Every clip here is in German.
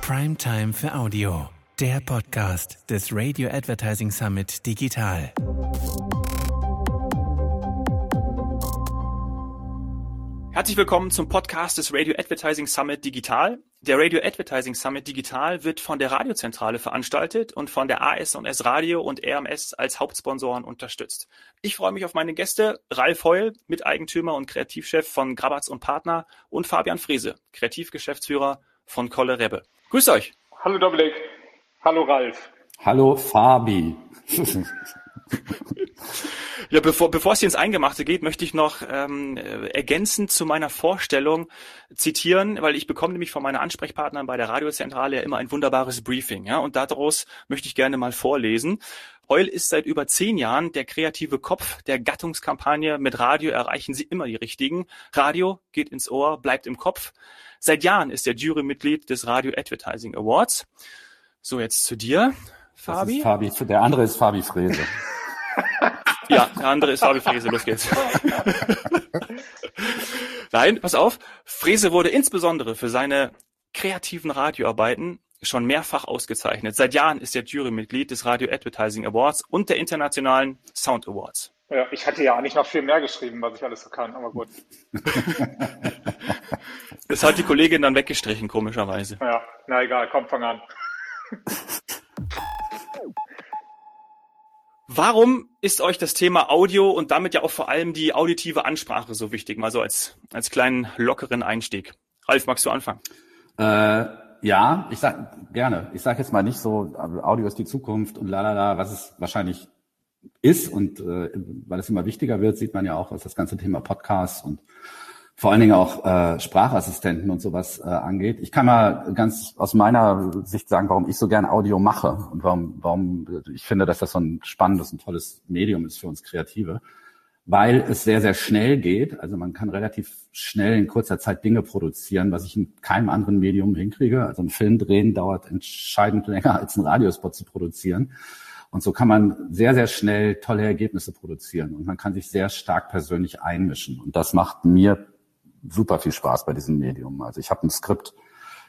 Primetime für Audio, der Podcast des Radio Advertising Summit Digital. Herzlich willkommen zum Podcast des Radio Advertising Summit Digital. Der Radio Advertising Summit Digital wird von der Radiozentrale veranstaltet und von der AS&S Radio und RMS als Hauptsponsoren unterstützt. Ich freue mich auf meine Gäste Ralf Heul, Miteigentümer und Kreativchef von Grabatz und Partner und Fabian Frese, Kreativgeschäftsführer von Kolle Rebbe. Grüßt euch. Hallo Dominik. Hallo Ralf. Hallo Fabi. Ja, bevor, bevor es hier ins Eingemachte geht, möchte ich noch ähm, ergänzend zu meiner Vorstellung zitieren, weil ich bekomme nämlich von meiner Ansprechpartnerin bei der Radiozentrale ja immer ein wunderbares Briefing. Ja, und daraus möchte ich gerne mal vorlesen. Heul ist seit über zehn Jahren der kreative Kopf der Gattungskampagne Mit Radio erreichen Sie immer die Richtigen. Radio geht ins Ohr, bleibt im Kopf. Seit Jahren ist er Jurymitglied des Radio Advertising Awards. So, jetzt zu dir, Fabi. Fabi. Der andere ist Fabi Frese. Ja, der andere ist Fabi Frese, los geht's. Nein, pass auf. Frese wurde insbesondere für seine kreativen Radioarbeiten schon mehrfach ausgezeichnet. Seit Jahren ist er Jurymitglied des Radio Advertising Awards und der internationalen Sound Awards. Ja, ich hatte ja eigentlich noch viel mehr geschrieben, was ich alles so kann, aber gut. das hat die Kollegin dann weggestrichen, komischerweise. Ja, na egal, komm, fang an. Warum ist euch das Thema Audio und damit ja auch vor allem die auditive Ansprache so wichtig? Mal so als, als kleinen lockeren Einstieg. Ralf, magst du anfangen? Äh, ja, ich sag gerne. Ich sage jetzt mal nicht so, Audio ist die Zukunft und lalala, was es wahrscheinlich ist und äh, weil es immer wichtiger wird, sieht man ja auch, was das ganze Thema Podcasts und vor allen Dingen auch äh, Sprachassistenten und sowas äh, angeht. Ich kann mal ganz aus meiner Sicht sagen, warum ich so gern Audio mache und warum, warum ich finde, dass das so ein spannendes und tolles Medium ist für uns Kreative. Weil es sehr, sehr schnell geht. Also man kann relativ schnell in kurzer Zeit Dinge produzieren, was ich in keinem anderen Medium hinkriege. Also ein Film drehen dauert entscheidend länger als ein Radiospot zu produzieren. Und so kann man sehr, sehr schnell tolle Ergebnisse produzieren und man kann sich sehr stark persönlich einmischen. Und das macht mir super viel Spaß bei diesem Medium. Also ich habe ein Skript,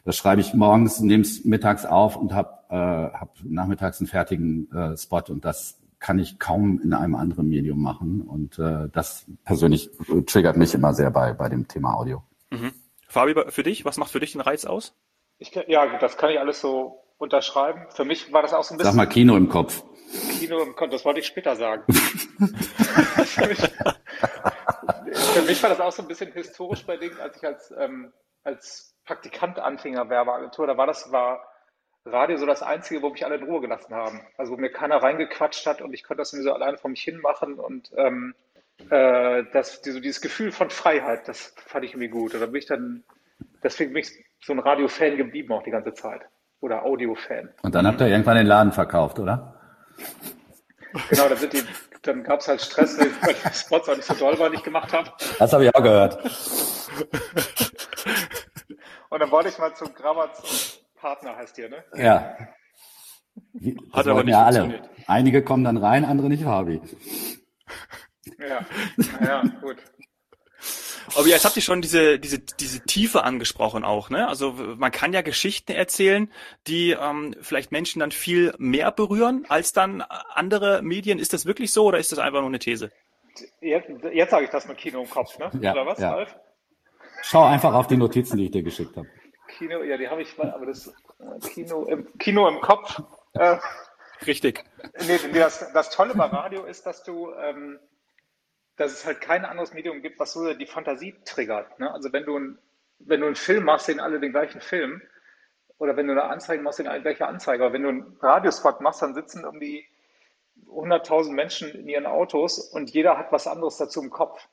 das schreibe ich morgens, nehme es mittags auf und habe äh, hab nachmittags einen fertigen äh, Spot und das kann ich kaum in einem anderen Medium machen. Und äh, das persönlich triggert mich immer sehr bei, bei dem Thema Audio. Mhm. Fabi, für dich, was macht für dich den Reiz aus? Ich, ja, das kann ich alles so unterschreiben. Für mich war das auch so ein bisschen. Sag mal Kino im Kopf. Kino im Kopf, das wollte ich später sagen. Für mich war das auch so ein bisschen historisch bei Dingen, als ich als, ähm, als Praktikant anfing in Werbeagentur. Da war das, war Radio so das Einzige, wo mich alle in Ruhe gelassen haben. Also wo mir keiner reingequatscht hat und ich konnte das mir so alleine vor mich hin machen und ähm, äh, das, so dieses Gefühl von Freiheit, das fand ich irgendwie gut. Und da bin ich dann, deswegen bin ich so ein Radio-Fan geblieben auch die ganze Zeit. Oder Audio-Fan. Und dann habt ihr irgendwann den Laden verkauft, oder? Genau, dann, sind die, dann gab es halt Stress, weil die Spots auch nicht so doll waren, die ich gemacht habe. Das habe ich auch gehört. Und dann wollte ich mal zum Grabatz Partner, heißt ihr, ne? Ja. Wie, Hat aber nicht ja alle. Einige kommen dann rein, andere nicht, Fabi. Ja, ja, gut. Aber jetzt habt ihr schon diese, diese, diese Tiefe angesprochen auch, ne? Also man kann ja Geschichten erzählen, die ähm, vielleicht Menschen dann viel mehr berühren als dann andere Medien. Ist das wirklich so oder ist das einfach nur eine These? Jetzt, jetzt sage ich das mit Kino im Kopf, ne? Ja, oder was, ja. Ralf? Schau einfach auf die Notizen, die ich dir geschickt habe. Kino, ja, die habe ich, aber das äh, Kino im, Kino im Kopf. Äh, Richtig. Nee, das, das Tolle bei Radio ist, dass du ähm, dass es halt kein anderes Medium gibt, was so die Fantasie triggert. Ne? Also wenn du, ein, wenn du einen Film machst, sehen alle den gleichen Film. Oder wenn du eine Anzeige machst, sehen alle gleiche Anzeige. Aber wenn du einen Radiospot machst, dann sitzen irgendwie 100.000 Menschen in ihren Autos und jeder hat was anderes dazu im Kopf.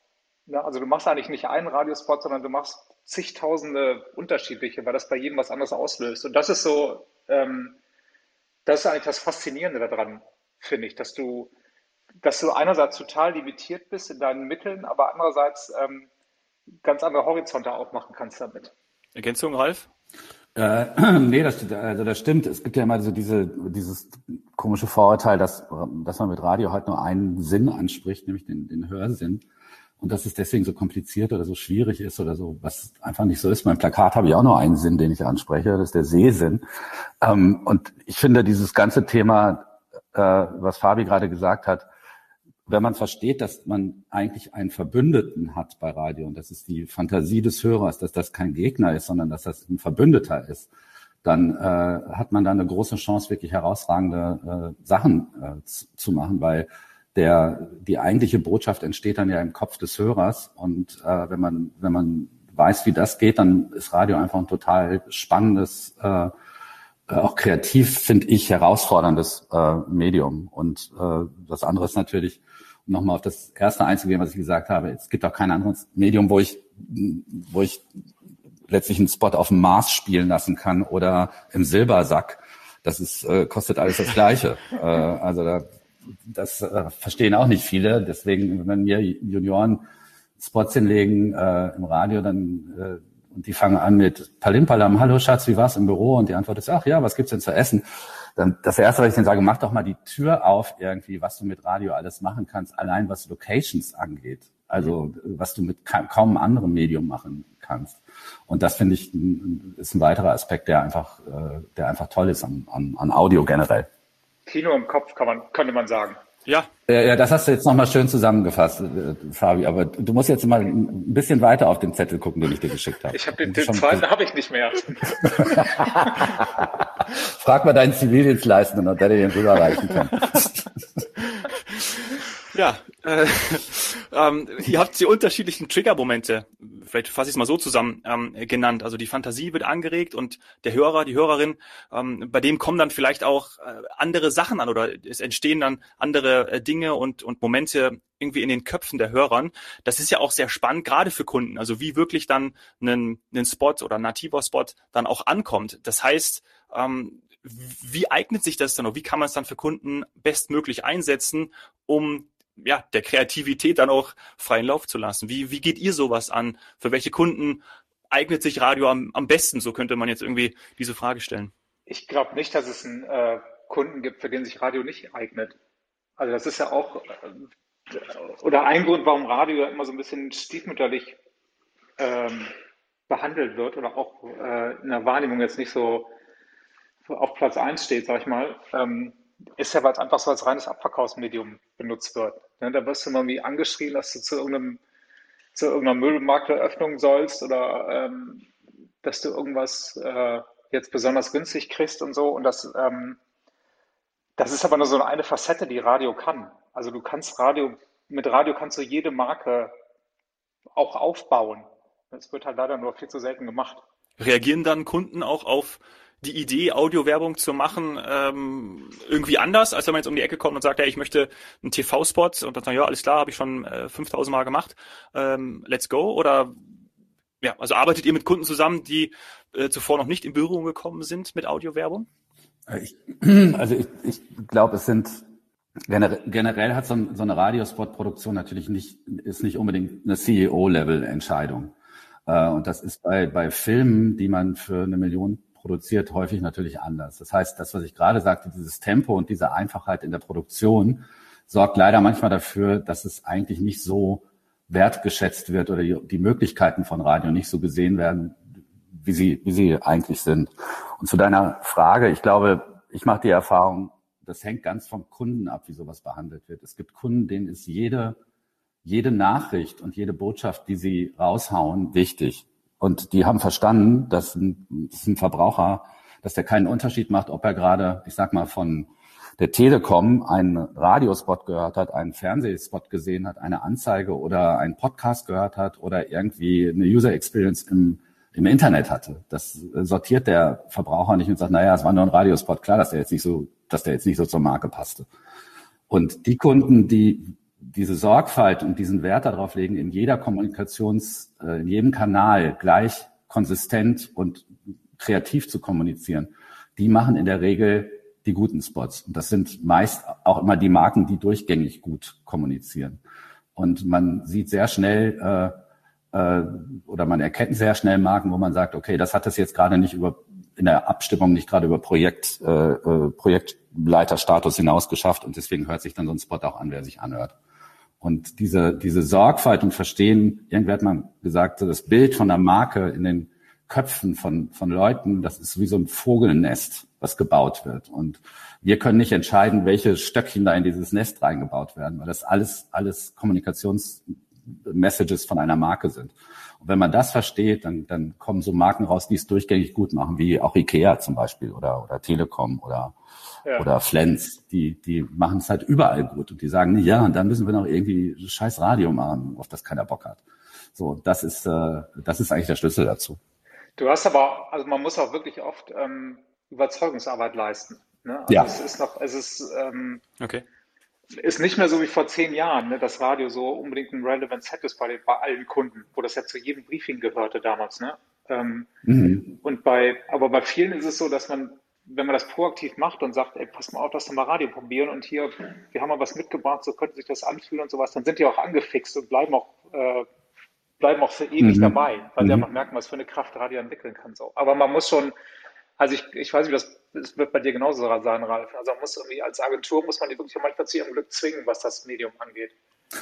Ne? Also du machst eigentlich nicht einen Radiospot, sondern du machst zigtausende unterschiedliche, weil das bei jedem was anderes auslöst. Und das ist so, ähm, das ist eigentlich das Faszinierende daran, finde ich, dass du dass du einerseits total limitiert bist in deinen Mitteln, aber andererseits ähm, ganz andere Horizonte aufmachen kannst damit. Ergänzung, Ralf? Äh, nee, das, also das stimmt. Es gibt ja immer so diese, dieses komische Vorurteil, dass, dass man mit Radio halt nur einen Sinn anspricht, nämlich den, den Hörsinn. Und dass es deswegen so kompliziert oder so schwierig ist oder so, was einfach nicht so ist. Mein Plakat habe ich auch nur einen Sinn, den ich anspreche, das ist der Sehsinn. Ähm, und ich finde dieses ganze Thema, äh, was Fabi gerade gesagt hat, wenn man versteht, dass man eigentlich einen Verbündeten hat bei Radio und das ist die Fantasie des Hörers, dass das kein Gegner ist, sondern dass das ein Verbündeter ist, dann äh, hat man da eine große Chance, wirklich herausragende äh, Sachen äh, zu, machen, weil der die eigentliche Botschaft entsteht dann ja im Kopf des Hörers und äh, wenn man wenn man weiß, wie das geht, dann ist Radio einfach ein total spannendes äh, auch kreativ, finde ich, herausforderndes äh, Medium. Und äh, das andere ist natürlich, nochmal auf das erste einzugehen, was ich gesagt habe, es gibt auch kein anderes Medium, wo ich, wo ich letztlich einen Spot auf dem Mars spielen lassen kann oder im Silbersack. Das ist, äh, kostet alles das Gleiche. äh, also da, das äh, verstehen auch nicht viele. Deswegen, wenn wir Junioren Spots hinlegen äh, im Radio, dann äh, und die fangen an mit Palimpalam, hallo Schatz, wie war's im Büro? Und die Antwort ist, ach ja, was gibt's denn zu essen? Dann das erste, was ich dann sage, mach doch mal die Tür auf irgendwie, was du mit Radio alles machen kannst, allein was Locations angeht. Also was du mit kaum anderem Medium machen kannst. Und das finde ich ist ein weiterer Aspekt, der einfach, äh, der einfach toll ist an, an, an Audio generell. Kino im Kopf kann man, könnte man sagen. Ja. Ja, das hast du jetzt nochmal schön zusammengefasst, äh, Fabi. Aber du musst jetzt mal ein bisschen weiter auf den Zettel gucken, den ich dir geschickt habe. Ich habe den, den zweiten habe ich nicht mehr. Frag mal deinen Zivildienstleistenden, ob der dir den rüberreichen kann. Ja, äh, ähm, ihr habt die unterschiedlichen Triggermomente, vielleicht fasse ich es mal so zusammen, ähm, genannt. Also die Fantasie wird angeregt und der Hörer, die Hörerin, ähm, bei dem kommen dann vielleicht auch äh, andere Sachen an oder es entstehen dann andere äh, Dinge und, und Momente irgendwie in den Köpfen der Hörern. Das ist ja auch sehr spannend, gerade für Kunden. Also wie wirklich dann ein, ein Spot oder ein nativer Spot dann auch ankommt. Das heißt, ähm, wie eignet sich das dann oder wie kann man es dann für Kunden bestmöglich einsetzen, um ja, der Kreativität dann auch freien Lauf zu lassen. Wie, wie geht ihr sowas an? Für welche Kunden eignet sich Radio am, am besten? So könnte man jetzt irgendwie diese Frage stellen. Ich glaube nicht, dass es einen äh, Kunden gibt, für den sich Radio nicht eignet. Also das ist ja auch, äh, oder ein Grund, warum Radio immer so ein bisschen stiefmütterlich ähm, behandelt wird oder auch äh, in der Wahrnehmung jetzt nicht so auf Platz 1 steht, sag ich mal, ähm, ist ja, weil es einfach so als reines Abverkaufsmedium benutzt wird. Ne, da wirst du mal irgendwie angeschrien, dass du zu irgendeinem zu irgendeiner Möbelmarkteröffnung sollst oder ähm, dass du irgendwas äh, jetzt besonders günstig kriegst und so. Und das, ähm, das ist aber nur so eine Facette, die Radio kann. Also du kannst Radio, mit Radio kannst du jede Marke auch aufbauen. Das wird halt leider nur viel zu selten gemacht. Reagieren dann Kunden auch auf die Idee, Audiowerbung zu machen, ähm, irgendwie anders, als wenn man jetzt um die Ecke kommt und sagt, hey, ich möchte einen TV-Spot und dann sagen, ja, alles klar, habe ich schon äh, 5000 Mal gemacht, ähm, let's go? Oder ja, also arbeitet ihr mit Kunden zusammen, die äh, zuvor noch nicht in Berührung gekommen sind mit Audiowerbung? Äh, ich, also ich, ich glaube, es sind generell, hat so, so eine Radiospot-Produktion natürlich nicht, ist nicht unbedingt eine CEO-Level-Entscheidung. Äh, und das ist bei, bei Filmen, die man für eine Million produziert häufig natürlich anders. Das heißt, das, was ich gerade sagte, dieses Tempo und diese Einfachheit in der Produktion sorgt leider manchmal dafür, dass es eigentlich nicht so wertgeschätzt wird oder die Möglichkeiten von Radio nicht so gesehen werden, wie sie, wie sie eigentlich sind. Und zu deiner Frage, ich glaube, ich mache die Erfahrung, das hängt ganz vom Kunden ab, wie sowas behandelt wird. Es gibt Kunden, denen ist jede, jede Nachricht und jede Botschaft, die sie raushauen, wichtig. Und die haben verstanden, dass ein, dass ein Verbraucher, dass der keinen Unterschied macht, ob er gerade, ich sag mal, von der Telekom einen Radiospot gehört hat, einen Fernsehspot gesehen hat, eine Anzeige oder einen Podcast gehört hat oder irgendwie eine User Experience im, im Internet hatte. Das sortiert der Verbraucher nicht und sagt, naja, es war nur ein Radiospot. Klar, dass der jetzt nicht so, dass der jetzt nicht so zur Marke passte. Und die Kunden, die diese Sorgfalt und diesen Wert darauf legen, in jeder Kommunikations, äh, in jedem Kanal gleich konsistent und kreativ zu kommunizieren, die machen in der Regel die guten Spots. Und das sind meist auch immer die Marken, die durchgängig gut kommunizieren. Und man sieht sehr schnell äh, äh, oder man erkennt sehr schnell Marken, wo man sagt, okay, das hat es jetzt gerade nicht über, in der Abstimmung nicht gerade über Projekt, äh, äh, Projektleiterstatus hinaus geschafft und deswegen hört sich dann so ein Spot auch an, wer sich anhört. Und diese, diese Sorgfalt und Verstehen, irgendwer hat mal gesagt, das Bild von der Marke in den Köpfen von, von Leuten, das ist wie so ein Vogelnest, was gebaut wird. Und wir können nicht entscheiden, welche Stöckchen da in dieses Nest reingebaut werden, weil das alles, alles Kommunikationsmessages von einer Marke sind. Und wenn man das versteht, dann, dann kommen so Marken raus, die es durchgängig gut machen, wie auch Ikea zum Beispiel oder, oder Telekom oder, ja. oder Flens. Die, die machen es halt überall gut und die sagen, ja, und dann müssen wir noch irgendwie scheiß Radio machen, auf das keiner Bock hat. So, das ist, äh, das ist eigentlich der Schlüssel dazu. Du hast aber, also man muss auch wirklich oft ähm, Überzeugungsarbeit leisten. Ne? Also ja. Es ist noch, es ist, ähm, okay. Ist nicht mehr so wie vor zehn Jahren, ne, dass Radio so unbedingt ein Relevant Set ist bei, den, bei allen Kunden, wo das ja zu jedem Briefing gehörte damals. Ne? Ähm, mhm. Und bei, aber bei vielen ist es so, dass man, wenn man das proaktiv macht und sagt, ey, pass mal auf, lass doch mal Radio probieren und hier, wir haben mal was mitgebracht, so könnte sich das anfühlen und sowas, dann sind die auch angefixt und bleiben auch äh, bleiben auch für ewig mhm. dabei, weil mhm. sie einfach merken, was für eine Kraft Radio entwickeln kann. So. Aber man muss schon, also ich, ich weiß nicht, das, das wird bei dir genauso sein, Ralf. Also man muss irgendwie als Agentur muss man die wirklich manchmal zu ihrem Glück zwingen, was das Medium angeht.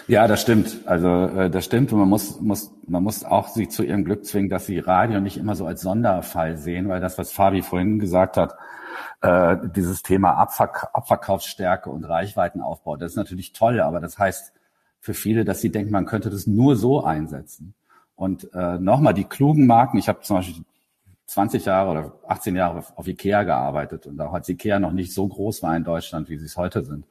Ja, das stimmt. Also äh, das stimmt und man muss, muss, man muss auch sie zu ihrem Glück zwingen, dass sie Radio nicht immer so als Sonderfall sehen, weil das, was Fabi vorhin gesagt hat, äh, dieses Thema Abverk Abverkaufsstärke und Reichweitenaufbau, das ist natürlich toll, aber das heißt für viele, dass sie denken, man könnte das nur so einsetzen. Und äh, nochmal, die klugen Marken, ich habe zum Beispiel 20 Jahre oder 18 Jahre auf Ikea gearbeitet und auch als Ikea noch nicht so groß war in Deutschland, wie sie es heute sind.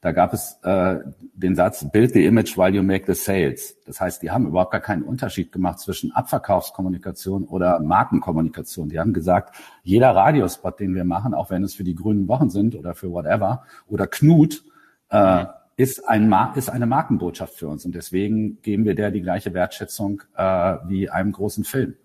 Da gab es äh, den Satz, build the image while you make the sales. Das heißt, die haben überhaupt gar keinen Unterschied gemacht zwischen Abverkaufskommunikation oder Markenkommunikation. Die haben gesagt, jeder Radiospot, den wir machen, auch wenn es für die grünen Wochen sind oder für whatever, oder Knut, äh, mhm ist, ein ist eine Markenbotschaft für uns. Und deswegen geben wir der die gleiche Wertschätzung äh, wie einem großen Film.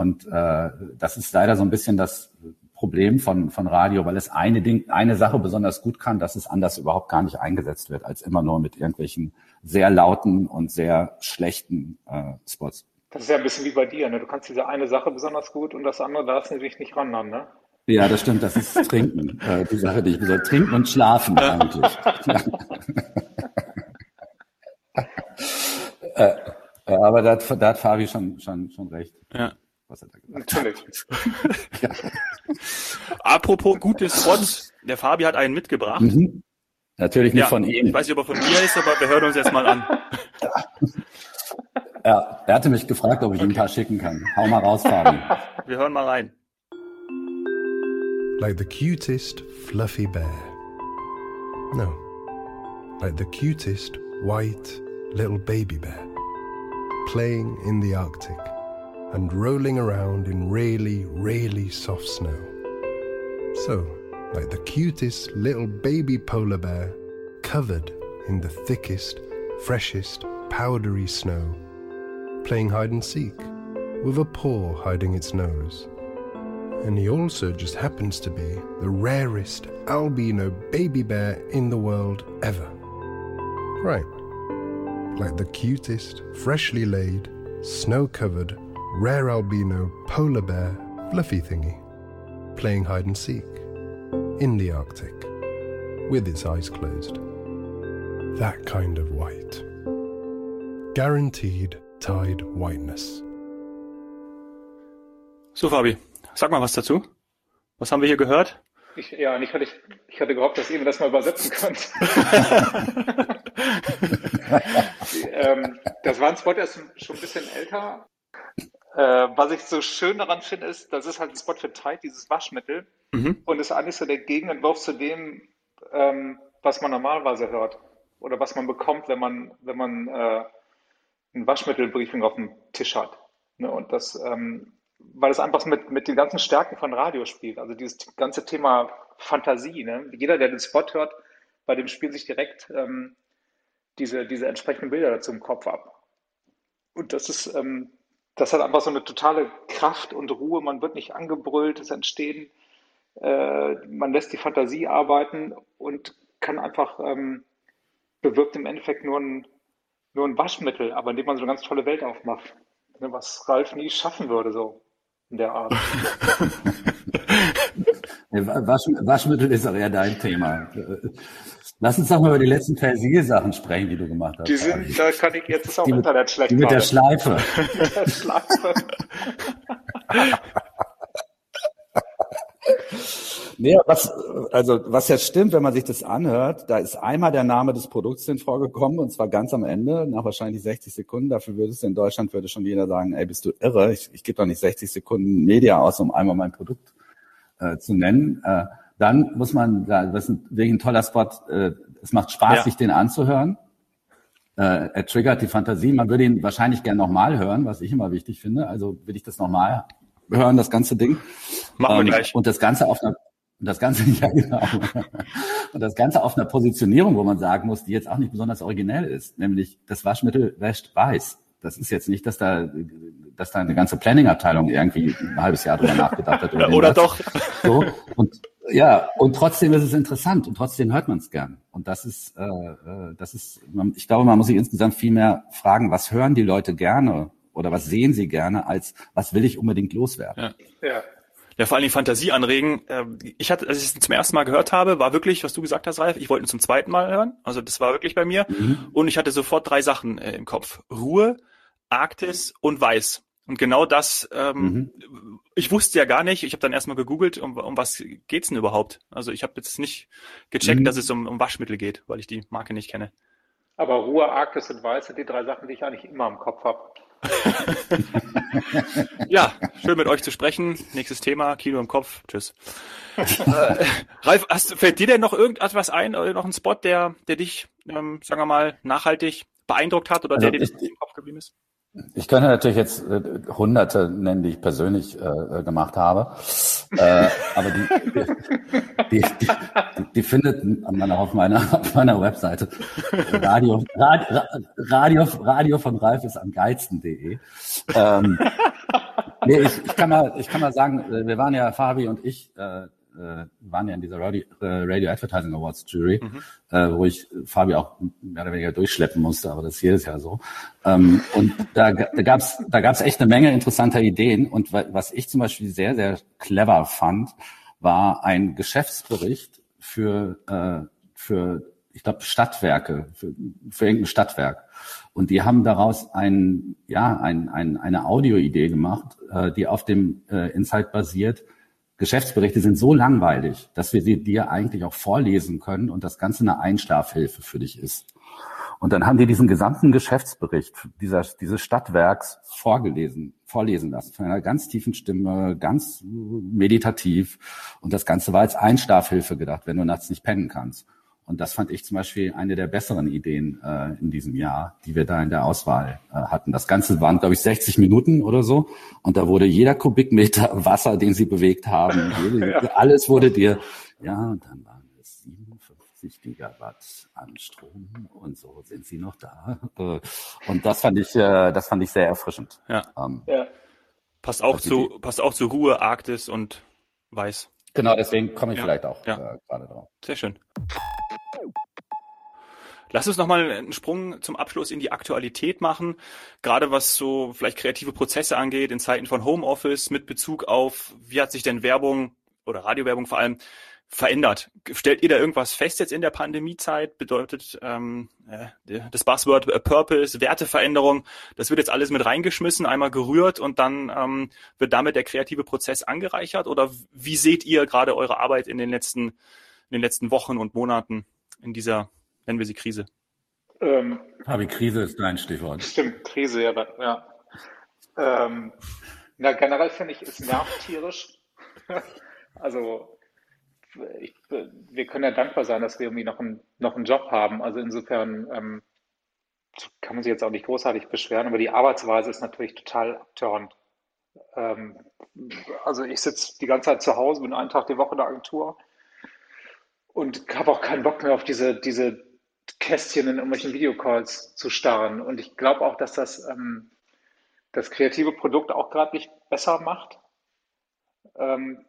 Und äh, das ist leider so ein bisschen das Problem von, von Radio, weil es eine Ding, eine Sache besonders gut kann, dass es anders überhaupt gar nicht eingesetzt wird, als immer nur mit irgendwelchen sehr lauten und sehr schlechten äh, Spots. Das ist ja ein bisschen wie bei dir, ne? Du kannst diese eine Sache besonders gut und das andere darfst du natürlich nicht ran haben, ne? Ja, das stimmt, das ist Trinken. Äh, die Sache, die ich soll trinken und schlafen eigentlich. äh, aber da, da hat Fabi schon, schon, schon recht. Ja. Was hat er gesagt? Natürlich. ja. Apropos gute Spots, der Fabi hat einen mitgebracht. Mhm. Natürlich nicht ja, von ihm. Ich weiß nicht, ob er von mir ist, aber wir hören uns jetzt mal an. Ja, er hatte mich gefragt, ob ich okay. ihm ein paar schicken kann. Hau mal raus, Fabi. Wir hören mal rein. like the cutest fluffy bear. No, like the cutest white little baby bear, playing in the Arctic and rolling around in really, really soft snow. So, like the cutest little baby polar bear, covered in the thickest, freshest, powdery snow, playing hide and seek, with a paw hiding its nose and he also just happens to be the rarest albino baby bear in the world ever. Right. Like the cutest, freshly laid, snow covered, rare albino polar bear fluffy thingy, playing hide and seek in the Arctic with its eyes closed. That kind of white. Guaranteed tide whiteness. So, Fabi, Sag mal was dazu. Was haben wir hier gehört? Ich, ja, und ich hatte, ich hatte gehofft, dass ihr mir das mal übersetzen könnt. ähm, das war ein Spot, der ist schon ein bisschen älter. Äh, was ich so schön daran finde, ist, das ist halt ein Spot für Tide, dieses Waschmittel. Mhm. Und ist eigentlich so der Gegenentwurf zu dem, ähm, was man normalerweise hört. Oder was man bekommt, wenn man, wenn man äh, ein Waschmittelbriefing auf dem Tisch hat. Ne? Und das ähm, weil es einfach mit, mit den ganzen Stärken von Radio spielt. Also dieses ganze Thema Fantasie. Ne? Jeder, der den Spot hört, bei dem spielen sich direkt ähm, diese, diese entsprechenden Bilder dazu im Kopf ab. Und das ist, ähm, das hat einfach so eine totale Kraft und Ruhe. Man wird nicht angebrüllt, es entstehen, äh, man lässt die Fantasie arbeiten und kann einfach, ähm, bewirkt im Endeffekt nur ein, nur ein Waschmittel, aber indem man so eine ganz tolle Welt aufmacht. Ne, was Ralf nie schaffen würde, so in der Art. Wasch, Waschmittel ist auch eher dein Thema. Lass uns doch mal über die letzten Persil-Sachen sprechen, die du gemacht hast. Die sind, da kann ich jetzt ist auch die Internet schlecht. Die mit der Schleife. mit der Schleife. Nee, was, also, was ja stimmt, wenn man sich das anhört, da ist einmal der Name des Produkts drin vorgekommen, und zwar ganz am Ende, nach wahrscheinlich 60 Sekunden. Dafür würde es in Deutschland, würde schon jeder sagen, ey, bist du irre? Ich, ich gebe doch nicht 60 Sekunden Media aus, um einmal mein Produkt äh, zu nennen. Äh, dann muss man, das ist wirklich ein toller Spot, äh, es macht Spaß, ja. sich den anzuhören. Äh, er triggert die Fantasie. Man würde ihn wahrscheinlich gern nochmal hören, was ich immer wichtig finde. Also will ich das nochmal hören, das ganze Ding. Machen wir ähm, gleich. Und das Ganze auf einer und das Ganze, ja genau. Und das Ganze auf einer Positionierung, wo man sagen muss, die jetzt auch nicht besonders originell ist, nämlich das Waschmittel wäscht weiß. Das ist jetzt nicht, dass da, dass da eine ganze Planning-Abteilung irgendwie ein halbes Jahr drüber nachgedacht hat. Oder, oder doch. So. Und ja, und trotzdem ist es interessant und trotzdem hört man es gern. Und das ist, äh, äh das ist, ich glaube, man muss sich insgesamt viel mehr fragen, was hören die Leute gerne oder was sehen sie gerne, als was will ich unbedingt loswerden. Ja. ja ja, vor allem die Fantasie anregen. Ähm, ich hatte, als ich es zum ersten Mal gehört habe, war wirklich, was du gesagt hast, Ralf, ich wollte ihn zum zweiten Mal hören. Also das war wirklich bei mir. Mhm. Und ich hatte sofort drei Sachen äh, im Kopf. Ruhe, Arktis und Weiß. Und genau das, ähm, mhm. ich wusste ja gar nicht, ich habe dann erstmal gegoogelt, um, um was geht's denn überhaupt? Also ich habe jetzt nicht gecheckt, mhm. dass es um, um Waschmittel geht, weil ich die Marke nicht kenne. Aber Ruhe, Arktis und Weiß sind die drei Sachen, die ich eigentlich immer im Kopf habe. ja, schön mit euch zu sprechen. Nächstes Thema, Kino im Kopf. Tschüss. äh, Ralf, hast, fällt dir denn noch irgendetwas ein, oder noch ein Spot, der, der dich, ähm, sagen wir mal, nachhaltig beeindruckt hat oder also der dir im Kopf geblieben ist? Ich könnte natürlich jetzt äh, Hunderte nennen, die ich persönlich äh, äh gemacht habe, äh, aber die, die, die, die, findet man auf meiner, auf meiner Webseite Radio, Radio, Radio, Radio von Ralf ist am geilsten.de. Ähm, nee, ich, ich, kann mal, ich kann mal sagen, äh, wir waren ja, Fabi und ich, äh, äh, waren ja in dieser Radio, äh, Radio Advertising Awards Jury, mhm. äh, wo ich Fabi auch mehr oder weniger durchschleppen musste, aber das ist jedes Jahr so. Ähm, und da, da gab's da gab's echt eine Menge interessanter Ideen. Und was ich zum Beispiel sehr, sehr clever fand, war ein Geschäftsbericht für, äh, für ich glaube, Stadtwerke, für, für irgendein Stadtwerk. Und die haben daraus ein, ja, ein, ein, eine Audioidee gemacht, äh, die auf dem äh, Insight basiert, Geschäftsberichte sind so langweilig, dass wir sie dir eigentlich auch vorlesen können und das Ganze eine Einschlafhilfe für dich ist. Und dann haben die diesen gesamten Geschäftsbericht dieser, dieses Stadtwerks vorgelesen, vorlesen lassen, von einer ganz tiefen Stimme, ganz meditativ. Und das Ganze war als Einschlafhilfe gedacht, wenn du nachts nicht pennen kannst. Und das fand ich zum Beispiel eine der besseren Ideen äh, in diesem Jahr, die wir da in der Auswahl äh, hatten. Das Ganze waren, glaube ich, 60 Minuten oder so. Und da wurde jeder Kubikmeter Wasser, den sie bewegt haben, ja. alles wurde dir, ja, und dann waren es 57 Gigawatt an Strom und so sind sie noch da. Und das fand ich, äh, das fand ich sehr erfrischend. Ja. Ähm, ja. Passt auch zu, passt auch zu Ruhe, Arktis und Weiß. Genau, deswegen komme ich ja. vielleicht auch ja. äh, gerade drauf. Sehr schön. Lass uns nochmal einen Sprung zum Abschluss in die Aktualität machen, gerade was so vielleicht kreative Prozesse angeht, in Zeiten von Homeoffice mit Bezug auf, wie hat sich denn Werbung oder Radiowerbung vor allem verändert? Stellt ihr da irgendwas fest jetzt in der Pandemiezeit? Bedeutet ähm, äh, das Buzzword äh, Purpose, Werteveränderung, das wird jetzt alles mit reingeschmissen, einmal gerührt und dann ähm, wird damit der kreative Prozess angereichert? Oder wie seht ihr gerade eure Arbeit in den letzten, in den letzten Wochen und Monaten in dieser nennen wir sie Krise. Ähm, Habe Krise ist dein Stichwort. Stimmt, Krise, ja. ja. Ähm, na, generell finde ich, es nervt tierisch. also, ich, wir können ja dankbar sein, dass wir irgendwie noch, ein, noch einen Job haben. Also insofern ähm, kann man sich jetzt auch nicht großartig beschweren, aber die Arbeitsweise ist natürlich total abtörend. Ähm, also ich sitze die ganze Zeit zu Hause, bin einen Tag die Woche in der Agentur und habe auch keinen Bock mehr auf diese, diese Kästchen in irgendwelchen Videocalls zu starren. Und ich glaube auch, dass das ähm, das kreative Produkt auch gerade nicht besser macht, ähm,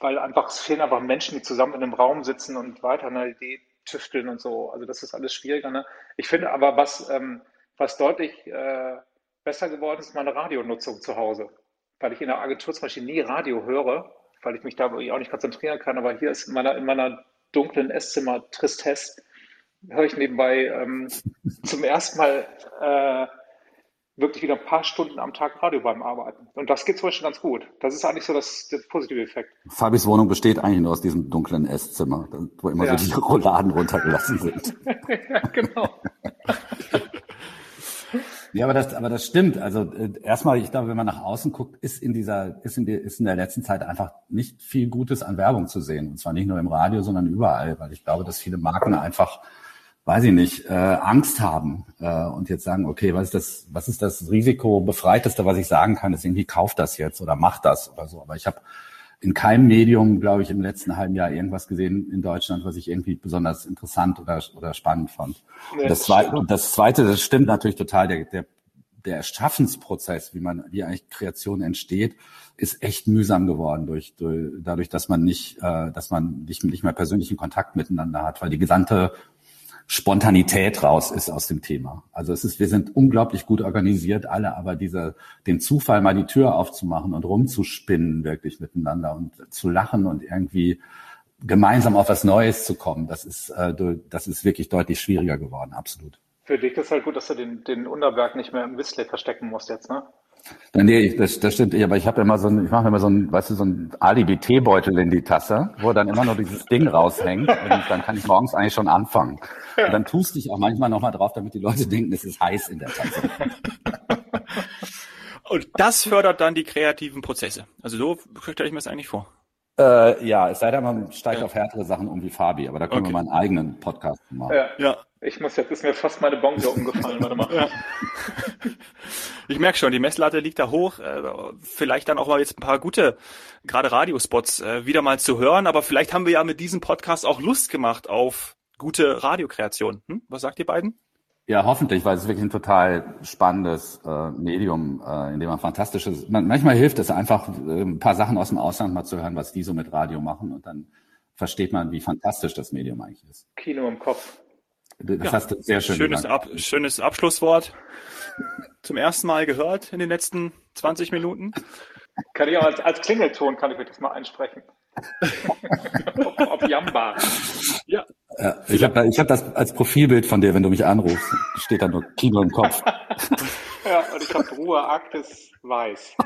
weil einfach es fehlen einfach Menschen, die zusammen in einem Raum sitzen und weiter eine Idee tüfteln und so. Also das ist alles schwieriger. Ne? Ich finde aber, was, ähm, was deutlich äh, besser geworden ist, meine Radionutzung zu Hause, weil ich in der Agentur zum Beispiel nie Radio höre weil ich mich da auch nicht konzentrieren kann. Aber hier ist in meiner, in meiner dunklen Esszimmer Tristesse, höre ich nebenbei ähm, zum ersten Mal äh, wirklich wieder ein paar Stunden am Tag Radio beim Arbeiten. Und das geht zum Beispiel ganz gut. Das ist eigentlich so das, das positive Effekt. Fabis Wohnung besteht eigentlich nur aus diesem dunklen Esszimmer, wo immer ja. so die Rolladen runtergelassen sind. ja, genau. Ja, aber das, aber das stimmt. Also äh, erstmal, ich glaube, wenn man nach außen guckt, ist in dieser, ist in, der, ist in der letzten Zeit einfach nicht viel Gutes an Werbung zu sehen. Und zwar nicht nur im Radio, sondern überall, weil ich glaube, dass viele Marken einfach weiß ich nicht, äh, Angst haben äh, und jetzt sagen, okay, was ist das, was ist das risikobefreiteste, was ich sagen kann, ist irgendwie kauf das jetzt oder mach das oder so. Aber ich habe in keinem Medium, glaube ich, im letzten halben Jahr irgendwas gesehen in Deutschland, was ich irgendwie besonders interessant oder, oder spannend fand. Ja, das, zweite, das zweite, das stimmt natürlich total, der, der, der Schaffensprozess, wie man, wie eigentlich Kreation entsteht, ist echt mühsam geworden durch, durch dadurch, dass man nicht, äh, dass man nicht, nicht mehr persönlichen Kontakt miteinander hat, weil die gesamte Spontanität raus ist aus dem Thema. Also es ist, wir sind unglaublich gut organisiert alle, aber dieser, den Zufall mal die Tür aufzumachen und rumzuspinnen wirklich miteinander und zu lachen und irgendwie gemeinsam auf was Neues zu kommen, das ist, äh, das ist wirklich deutlich schwieriger geworden, absolut. Für dich ist halt gut, dass du den, den Unterberg nicht mehr im Whistler verstecken musst jetzt, ne? Nee, das, das stimmt. Aber ich habe immer so ein, ich mache immer so ein, weißt du, so ein Alibi-Teebeutel in die Tasse, wo dann immer nur dieses Ding raushängt und dann kann ich morgens eigentlich schon anfangen. Und dann tust dich auch manchmal nochmal drauf, damit die Leute denken, es ist heiß in der Tasse. Und das fördert dann die kreativen Prozesse. Also so stelle ich mir das eigentlich vor. Äh, ja, es sei denn, man steigt ja. auf härtere Sachen um wie Fabi, aber da können okay. wir mal einen eigenen Podcast machen. Ja. ja. Ich muss jetzt, ist mir fast meine Bonge umgefallen, warte mal. Ja. Ich merke schon, die Messlatte liegt da hoch. Äh, vielleicht dann auch mal jetzt ein paar gute, gerade Radiospots äh, wieder mal zu hören, aber vielleicht haben wir ja mit diesem Podcast auch Lust gemacht auf gute Radiokreation. Hm? Was sagt ihr beiden? Ja, hoffentlich, weil es ist wirklich ein total spannendes äh, Medium, äh, in dem man fantastisches. Man, manchmal hilft es einfach, äh, ein paar Sachen aus dem Ausland mal zu hören, was die so mit Radio machen, und dann versteht man, wie fantastisch das Medium eigentlich ist. Kino im Kopf. Das ja, hast du sehr schön schönes, Ab, schönes Abschlusswort. Zum ersten Mal gehört in den letzten 20 Minuten. Kann ich auch als, als Klingelton kann ich das mal einsprechen. auf, auf Jamba. Ja. Ja ich habe ich hab das als Profilbild von dir, wenn du mich anrufst. Steht da nur Kino im Kopf. ja, und ich habe Ruhe Arktis weiß.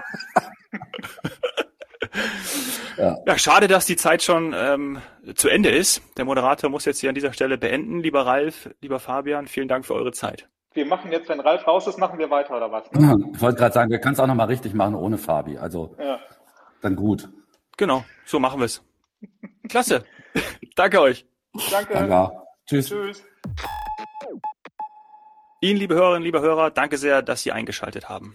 Ja. ja. schade, dass die Zeit schon ähm, zu Ende ist. Der Moderator muss jetzt hier an dieser Stelle beenden. Lieber Ralf, lieber Fabian, vielen Dank für eure Zeit. Wir machen jetzt, wenn Ralf raus ist, machen wir weiter oder was? Ne? Ja, ich wollte gerade sagen, wir können es auch nochmal richtig machen ohne Fabi. Also ja. dann gut. Genau, so machen wir es. Klasse. Danke euch. Danke. Danke. Tschüss. Tschüss. Ihnen, liebe Hörerinnen, liebe Hörer, danke sehr, dass Sie eingeschaltet haben.